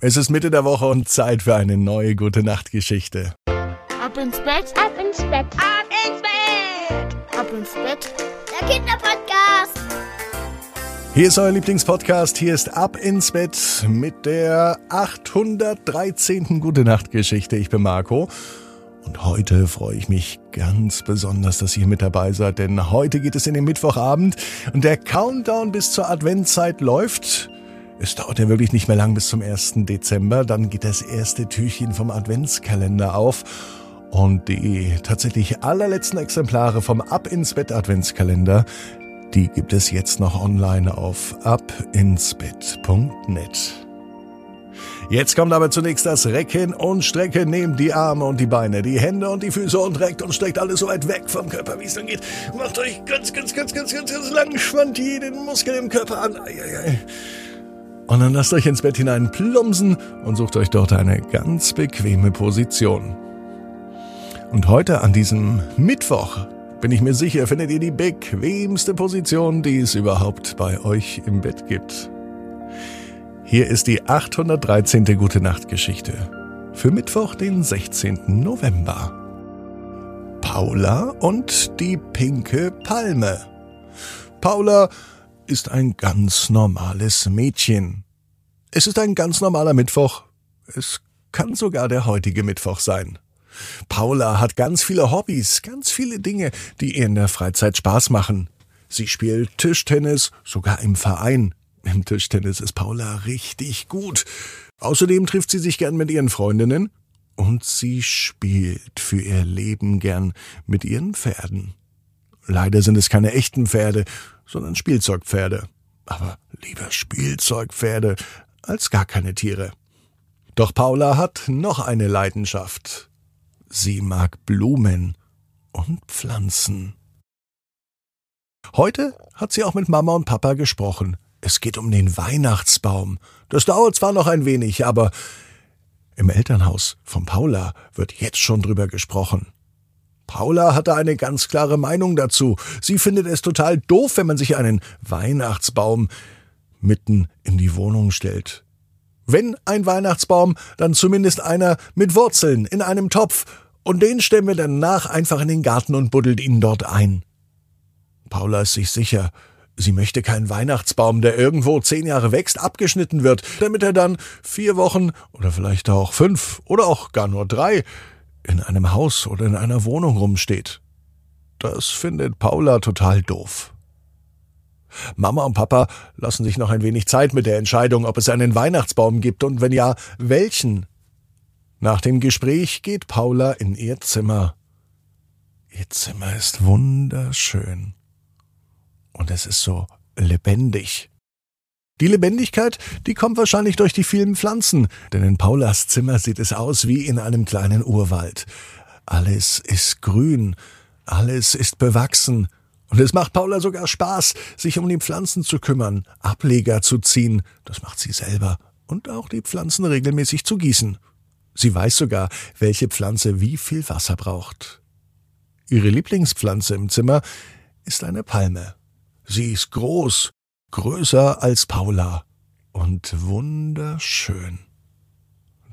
Es ist Mitte der Woche und Zeit für eine neue gute Nachtgeschichte. Ab ins Bett, Ab ins Bett. ab ins Bett, ab ins Bett. Der Kinderpodcast. Hier ist euer Lieblingspodcast. Hier ist Ab ins Bett mit der 813. Gute Nachtgeschichte. Ich bin Marco. Und heute freue ich mich ganz besonders, dass ihr mit dabei seid, denn heute geht es in den Mittwochabend und der Countdown bis zur Adventszeit läuft. Es dauert ja wirklich nicht mehr lang bis zum 1. Dezember. Dann geht das erste Türchen vom Adventskalender auf. Und die tatsächlich allerletzten Exemplare vom Ab ins Bett Adventskalender, die gibt es jetzt noch online auf abinsbett.net. Jetzt kommt aber zunächst das Recken und Strecken. Nehmt die Arme und die Beine, die Hände und die Füße und reckt und streckt alles so weit weg vom Körper, wie es dann geht. Macht euch ganz, ganz, ganz, ganz, ganz, ganz lang, spannt jeden Muskel im Körper an. Ei, ei, ei. Und dann lasst euch ins Bett hinein plumpsen und sucht euch dort eine ganz bequeme Position. Und heute an diesem Mittwoch bin ich mir sicher, findet ihr die bequemste Position, die es überhaupt bei euch im Bett gibt. Hier ist die 813. Gute Nacht Geschichte für Mittwoch, den 16. November. Paula und die pinke Palme. Paula ist ein ganz normales Mädchen. Es ist ein ganz normaler Mittwoch. Es kann sogar der heutige Mittwoch sein. Paula hat ganz viele Hobbys, ganz viele Dinge, die ihr in der Freizeit Spaß machen. Sie spielt Tischtennis, sogar im Verein. Im Tischtennis ist Paula richtig gut. Außerdem trifft sie sich gern mit ihren Freundinnen und sie spielt für ihr Leben gern mit ihren Pferden. Leider sind es keine echten Pferde, sondern Spielzeugpferde. Aber lieber Spielzeugpferde als gar keine Tiere. Doch Paula hat noch eine Leidenschaft. Sie mag Blumen und Pflanzen. Heute hat sie auch mit Mama und Papa gesprochen. Es geht um den Weihnachtsbaum. Das dauert zwar noch ein wenig, aber im Elternhaus von Paula wird jetzt schon drüber gesprochen. Paula hatte eine ganz klare Meinung dazu. Sie findet es total doof, wenn man sich einen Weihnachtsbaum mitten in die Wohnung stellt. Wenn ein Weihnachtsbaum, dann zumindest einer mit Wurzeln in einem Topf, und den stellen wir danach einfach in den Garten und buddelt ihn dort ein. Paula ist sich sicher, sie möchte keinen Weihnachtsbaum, der irgendwo zehn Jahre wächst, abgeschnitten wird, damit er dann vier Wochen oder vielleicht auch fünf oder auch gar nur drei in einem Haus oder in einer Wohnung rumsteht. Das findet Paula total doof. Mama und Papa lassen sich noch ein wenig Zeit mit der Entscheidung, ob es einen Weihnachtsbaum gibt und wenn ja, welchen. Nach dem Gespräch geht Paula in ihr Zimmer. Ihr Zimmer ist wunderschön. Und es ist so lebendig. Die Lebendigkeit, die kommt wahrscheinlich durch die vielen Pflanzen, denn in Paulas Zimmer sieht es aus wie in einem kleinen Urwald. Alles ist grün, alles ist bewachsen, und es macht Paula sogar Spaß, sich um die Pflanzen zu kümmern, Ableger zu ziehen, das macht sie selber, und auch die Pflanzen regelmäßig zu gießen. Sie weiß sogar, welche Pflanze wie viel Wasser braucht. Ihre Lieblingspflanze im Zimmer ist eine Palme. Sie ist groß, größer als Paula und wunderschön.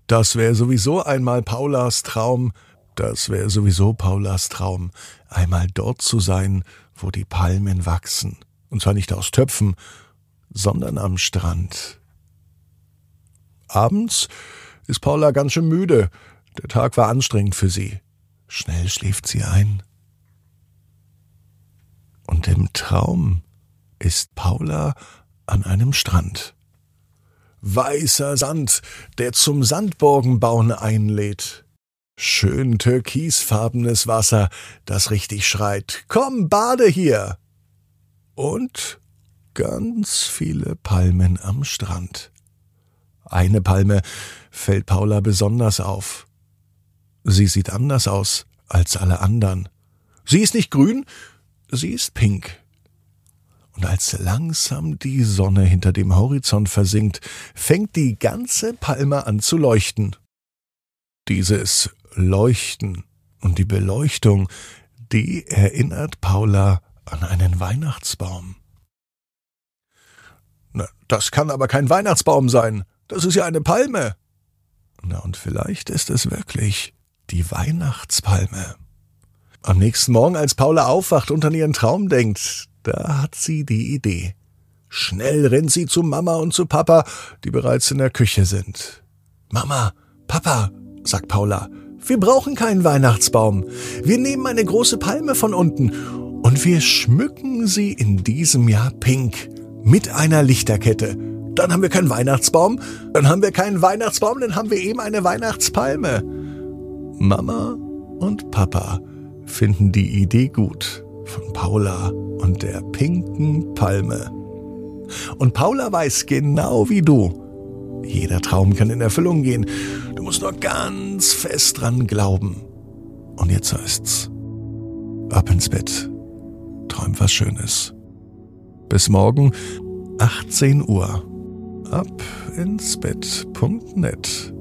Das wäre sowieso einmal Paulas Traum, das wäre sowieso Paulas Traum, einmal dort zu sein, wo die Palmen wachsen. Und zwar nicht aus Töpfen, sondern am Strand. Abends ist Paula ganz schön müde. Der Tag war anstrengend für sie. Schnell schläft sie ein. Und im Traum ist Paula an einem Strand. Weißer Sand, der zum Sandburgenbauen einlädt. Schön türkisfarbenes Wasser, das richtig schreit. Komm, bade hier! Und ganz viele Palmen am Strand. Eine Palme fällt Paula besonders auf. Sie sieht anders aus als alle anderen. Sie ist nicht grün, sie ist pink. Als langsam die Sonne hinter dem Horizont versinkt, fängt die ganze Palme an zu leuchten. Dieses Leuchten und die Beleuchtung, die erinnert Paula an einen Weihnachtsbaum. Na, das kann aber kein Weihnachtsbaum sein, das ist ja eine Palme. Na und vielleicht ist es wirklich die Weihnachtspalme. Am nächsten Morgen, als Paula aufwacht und an ihren Traum denkt, da hat sie die Idee. Schnell rennt sie zu Mama und zu Papa, die bereits in der Küche sind. Mama, Papa, sagt Paula, wir brauchen keinen Weihnachtsbaum. Wir nehmen eine große Palme von unten und wir schmücken sie in diesem Jahr pink mit einer Lichterkette. Dann haben wir keinen Weihnachtsbaum, dann haben wir keinen Weihnachtsbaum, dann haben wir eben eine Weihnachtspalme. Mama und Papa finden die Idee gut von Paula und der pinken Palme. Und Paula weiß genau wie du, jeder Traum kann in Erfüllung gehen. Du musst nur ganz fest dran glauben. Und jetzt heißt's, ab ins Bett, träum was Schönes. Bis morgen, 18 Uhr. Ab ins Bett.net